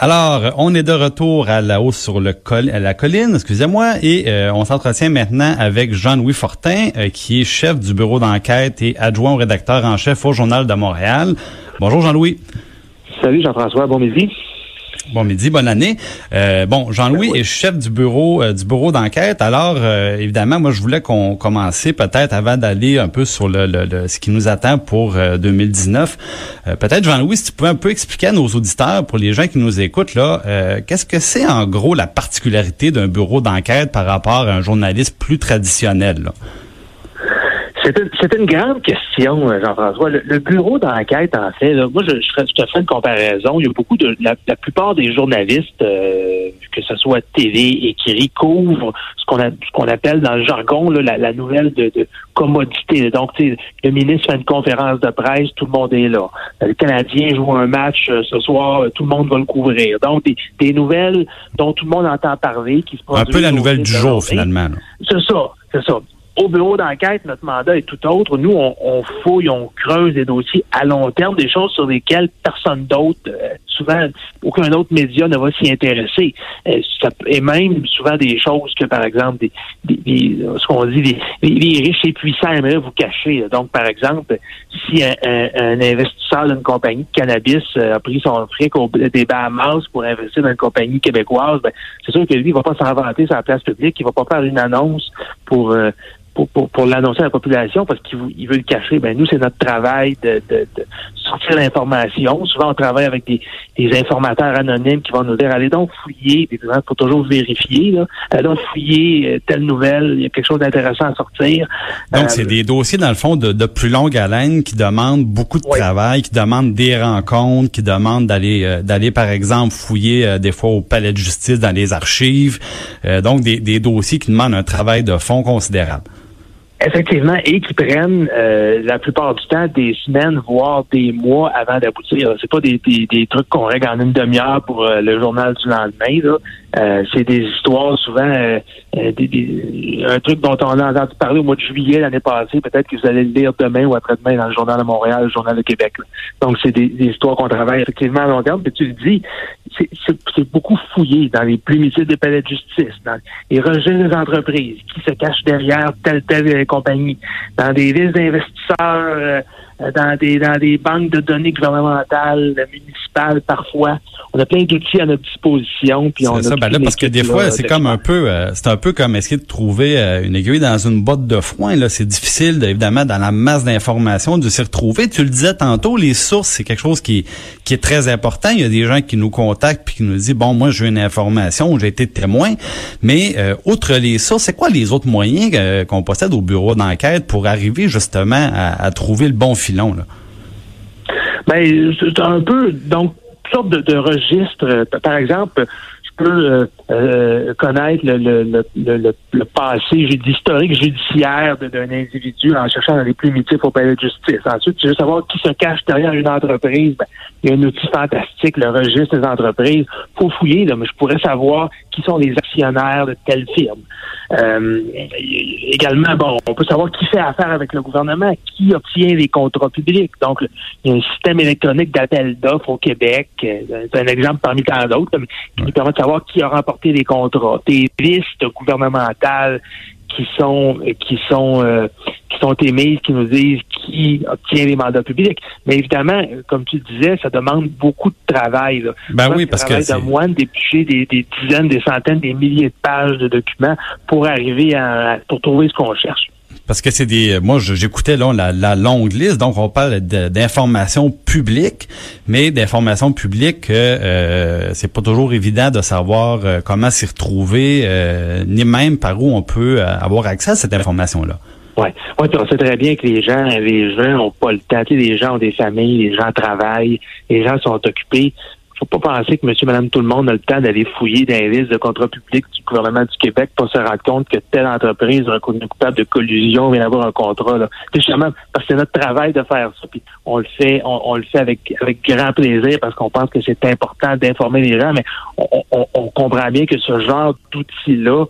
Alors, on est de retour à la hausse sur le col la colline, excusez-moi, et euh, on s'entretient maintenant avec Jean-Louis Fortin, euh, qui est chef du bureau d'enquête et adjoint au rédacteur en chef au Journal de Montréal. Bonjour Jean-Louis. Salut Jean-François, bon midi. Bon midi, bonne année. Euh, bon, Jean-Louis est chef du bureau du bureau d'enquête. Alors, évidemment, moi, je voulais qu'on commence peut-être avant d'aller un peu sur le, le, ce qui nous attend pour 2019. peut-être, Jean-Louis, si tu pouvais un peu expliquer à nos auditeurs, pour les gens qui nous écoutent, là, qu'est-ce que c'est en gros la particularité d'un bureau d'enquête par rapport à un journaliste plus traditionnel? Là? C'est une, grande question, euh, Jean-François. Le, bureau d'enquête, en fait, moi, je, je, te fais une comparaison. Il y a beaucoup de... La, plupart des journalistes, euh, que ce soit TV, écrit, couvrent ce qu'on qu'on appelle dans le jargon la, nouvelle de, commodité. Donc, le ministre fait une conférence de presse, tout le monde est là. Le Canadien joue un match euh, ce soir, tout le monde va le couvrir. Donc, des, nouvelles dont tout le monde entend parler, qui se Un peu la nouvelle du jour, finalement. C'est ça, c'est ça au bureau d'enquête, notre mandat est tout autre. Nous, on, fouille, on creuse des dossiers à long terme, des choses sur lesquelles personne d'autre, euh, souvent aucun autre média ne va s'y intéresser. Euh, et même souvent des choses que, par exemple, des, ce qu'on dit, les, riches et puissants aimeraient vous cacher. Donc, par exemple, si un, investisseur d'une compagnie de cannabis euh, a pris son fric au, des Bahamas pour investir dans une compagnie québécoise, ben, c'est sûr que lui, il va pas s'inventer sur la place publique, il va pas faire une annonce pour pour, l'annoncer à la population parce qu'il veut le cacher. Ben nous, c'est notre travail de, sortir l'information. Souvent, on travaille avec des, informateurs anonymes qui vont nous dire allez donc fouiller, il faut toujours vérifier. Là. Allez donc fouiller euh, telle nouvelle, il y a quelque chose d'intéressant à sortir. Donc, c'est euh, des dossiers, dans le fond, de, plus longue haleine qui demandent beaucoup de travail, qui demandent des rencontres, qui demandent d'aller, euh, d'aller par exemple, fouiller des fois au palais de justice dans les archives. donc, des, des dossiers qui demandent un travail de fond considérable. Effectivement, et qui prennent euh, la plupart du temps des semaines, voire des mois avant d'aboutir. C'est pas des, des, trucs qu'on règle en une demi-heure pour euh, le journal du lendemain. Là. Euh, c'est des histoires souvent, des, un truc dont on a entendu parler au mois de juillet l'année passée. Peut-être que vous allez le lire demain ou après-demain dans le journal de Montréal, le journal de Québec. Donc c'est des, histoires qu'on travaille effectivement à long terme. Puis tu le dis, c'est beaucoup fouillé dans les plumités des palais de justice, dans les registres des entreprises, qui se cachent derrière telle telle compagnie, dans des listes d'investisseurs, euh, dans des dans des banques de données gouvernementales, municipales parfois. On a plein d'outils à notre disposition. Puis on ça, ben là, parce que des fois, c'est comme un peu, euh, c'est un peu comme essayer de trouver euh, une aiguille dans une botte de foin. Là, c'est difficile, évidemment, dans la masse d'informations, de s'y retrouver. Tu le disais tantôt, les sources, c'est quelque chose qui qui est très important. Il y a des gens qui nous contactent puis qui nous disent, bon, moi, j'ai une information, j'ai été témoin, mais outre les sources, c'est quoi les autres moyens qu'on possède au bureau d'enquête pour arriver justement à, trouver le bon filon? Là? Ben, c'est un peu, donc, une sorte de, de registre. Par exemple, je peux euh, euh, connaître le, le, le, le, passé historique judiciaire d'un individu en cherchant dans les primitifs au palais de justice. Ensuite, tu veux savoir qui se cache derrière une entreprise. Ben, il y a un outil fantastique, le registre des entreprises. faut fouiller, là, mais je pourrais savoir qui sont les actionnaires de telle firme. Euh, également, bon, on peut savoir qui fait affaire avec le gouvernement, qui obtient les contrats publics. Donc, il y a un système électronique d'appel d'offres au Québec. Euh, c'est un exemple parmi tant d'autres, qui nous permet de savoir qui a remporté les contrats. Des listes gouvernementales qui sont qui sont euh, qui sont émises, qui nous disent qui obtient les mandats publics. Mais évidemment, comme tu disais, ça demande beaucoup de travail. Là. Ben oui, parce que de moine d'éplucher des, des, dizaines, des centaines, des milliers de pages de documents pour arriver à pour trouver ce qu'on cherche. Parce que c'est des. Moi, j'écoutais là la, la, longue liste, donc on parle d'informations publiques, mais d'informations publiques que euh, c'est pas toujours évident de savoir euh, comment s'y retrouver, euh, ni même par où on peut euh, avoir accès à cette information-là. Oui, ouais, on sait très bien que les gens, les gens n'ont pas le temps. les gens ont des familles, les gens travaillent, les gens sont occupés faut pas penser que monsieur, madame, tout le monde a le temps d'aller fouiller dans les listes de contrats publics du gouvernement du Québec pour se rendre compte que telle entreprise un coupable de collusion vient d'avoir un contrat. Là. Justement parce que c'est notre travail de faire ça. Puis on le fait, on, le fait avec, avec grand plaisir parce qu'on pense que c'est important d'informer les gens, mais on, on comprend bien que ce genre d'outil-là,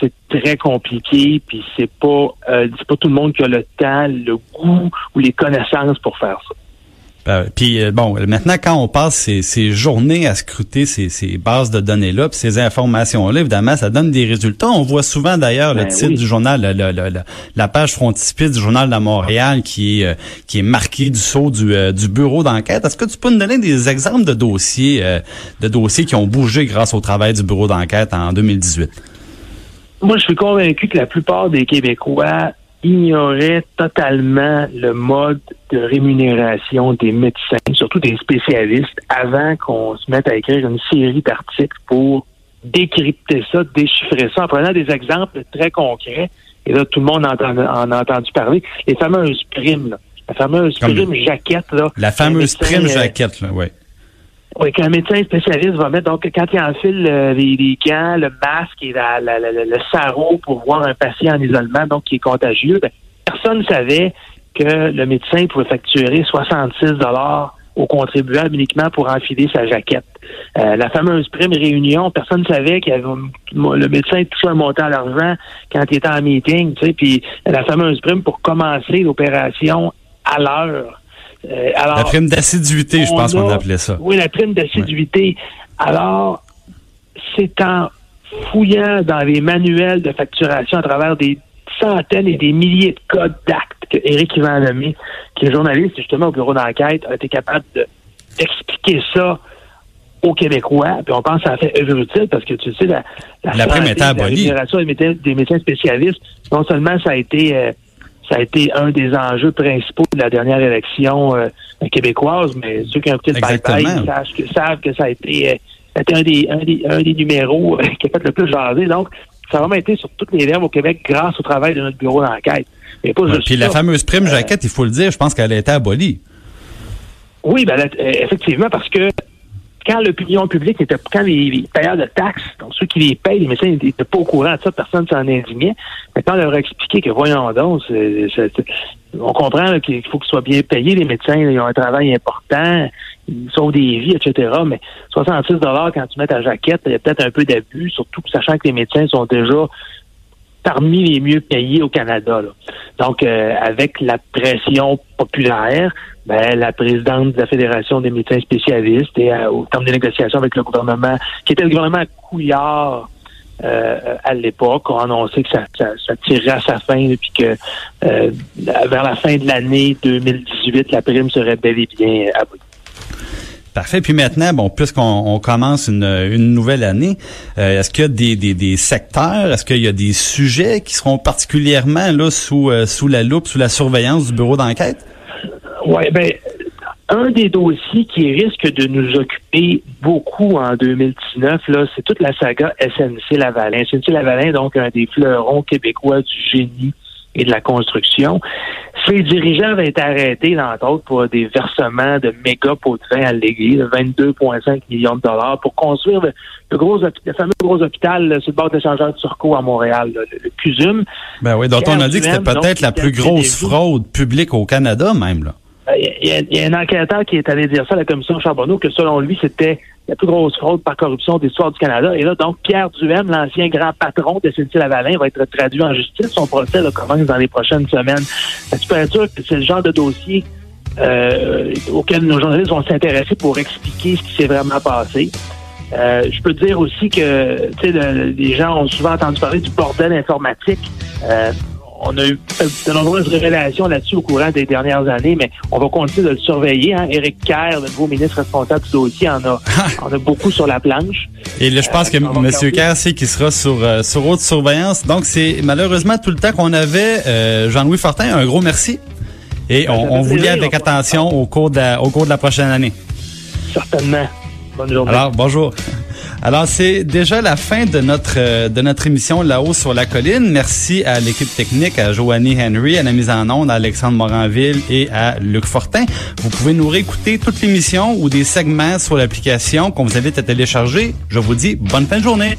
c'est très compliqué, puis c'est pas euh, c'est pas tout le monde qui a le temps, le goût ou les connaissances pour faire ça. Ben, puis euh, bon, maintenant quand on passe ces, journées à scruter ces, ces bases de données là, puis ces informations là, évidemment, ça donne des résultats. On voit souvent d'ailleurs le ben titre du journal, la page frontispice du journal de Montréal qui est euh, qui est marqué du sceau du, du bureau d'enquête. Est-ce que tu peux nous donner des exemples de dossiers de dossiers qui ont bougé grâce au travail du bureau d'enquête en 2018? Moi, je suis convaincu que la plupart des Québécois ignoraient totalement le mode de rémunération des médecins, surtout des spécialistes, avant qu'on se mette à écrire une série d'articles pour décrypter ça, déchiffrer ça, en prenant des exemples très concrets. Et là, tout le monde en, a entendu parler. Les fameuses primes, là. La fameuse prime jaquette, là. La fameuse prime euh, jaquette, là, oui. Oui, qu'un médecin spécialiste va mettre, donc quand il enfile euh, les, les, gants, le masque et la, le sarrau pour voir un patient en isolement, donc qui est contagieux, ben, personne ne savait que le médecin pouvait facturer 66 dollars au contribuable uniquement pour enfiler sa jaquette. Euh, la fameuse prime réunion, personne ne savait que le médecin touchait un montant à l'argent quand il était en meeting, tu sais, puis la fameuse prime pour commencer l'opération à l'heure. Euh, la prime d'assiduité, je pense qu'on appelait ça. Oui, la prime d'assiduité. Alors, c'est en fouillant dans les manuels de facturation à travers des centaines et des milliers de codes d'actes que Éric Ivan qui est journaliste justement au bureau d'enquête, a été capable d'expliquer ça aux Québécois, puis on pense que ça a fait œuvre utile parce que tu sais, la, la, prime était abolie. La des médecins, spécialistes, non seulement ça a été euh, ça a été un des enjeux principaux de la dernière élection euh, québécoise, mais ceux qui ont petit bye-bye savent que, savent que ça a été, euh, un, des, un, des, un des numéros euh, qui a fait le plus jaser. Donc, ça a vraiment été sur toutes les lèvres au Québec grâce au travail de notre bureau d'enquête. Mais pas Puis la fameuse prime jaquette, il faut le dire, je pense qu'elle a été abolie. Oui, ben, effectivement, parce que quand l'opinion publique était, quand les, payeurs de taxes, donc ceux qui les payent, les médecins n'étaient pas au courant de ça, personne s'en indignait. Mais quand on leur a expliqué que, voyons donc, on comprend qu'il faut qu'ils soient bien payés, les médecins, ils ont un travail important, ils sauvent des vies, etc. Mais 66 dollars quand tu mets ta jaquette, il y a peut-être un peu d'abus, surtout sachant que les médecins sont déjà parmi les mieux payés au Canada. Donc, euh, avec la pression populaire, ben, la présidente de la Fédération des médecins spécialistes et euh, au terme des négociations avec le gouvernement, qui était le gouvernement Couillard euh, à l'époque, a annoncé que ça, ça, tirerait à sa fin, puis que vers la fin de l'année 2018, la prime serait bel et bien abolie. Parfait. Puis maintenant, bon, puisqu'on commence une, nouvelle année, euh, est-ce qu'il y a des, secteurs, est-ce qu'il y a des sujets qui seront particulièrement là sous euh, la loupe, sous la surveillance du bureau d'enquête? Oui, ben un des dossiers qui risque de nous occuper beaucoup en 2019, là, c'est toute la saga SNC Lavalin. SNC Lavalin, donc un des fleurons québécois du génie et de la construction. Ces dirigeants avaient été arrêtés, entre autres, pour des versements de méga pots de vin à l'église, 22,5 millions de dollars, pour construire le, gros, le fameux gros hôpital sur le bord d'échangeur de Turcot à Montréal, le, CUSUM. Ben oui, dont on a dit que c'était peut-être la plus grosse fraude publique au Canada, même, là. Il y, y, a, un enquêteur qui est allé dire ça à la commission Charbonneau, que selon lui, c'était la plus grosse fraude par corruption de l'histoire du Canada. Et là, donc, Pierre Duhem, l'ancien grand patron de SNC-Lavalin, va être traduit en justice. Son procès commence dans les prochaines semaines. Tu peux être sûr que c'est le genre de dossier euh, auquel nos journalistes vont s'intéresser pour expliquer ce qui s'est vraiment passé? Euh, je peux dire aussi que sais, les gens ont souvent entendu parler du bordel informatique. Euh, on a eu de nombreuses révélations là-dessus au courant des dernières années, mais on va continuer de le surveiller. Hein. Éric Kerr, le nouveau ministre responsable du dossier, en a, en a beaucoup sur la planche. Et là, je pense que euh, M. Kerr sait qu'il sera sur, euh, sur haute surveillance. Donc, c'est malheureusement tout le temps qu'on avait. Euh, Jean-Louis Fortin, un gros merci. Et ben, on, vous lit avec attention au cours, de la, au cours de la prochaine année. Certainement. Bonne journée. Alors, bonjour. Alors, c'est déjà la fin de notre euh, de notre émission là-haut sur la colline. Merci à l'équipe technique, à Joanie Henry, à la mise en onde, à Alexandre Moranville et à Luc Fortin. Vous pouvez nous réécouter toute l'émission ou des segments sur l'application qu'on vous invite à télécharger. Je vous dis bonne fin de journée.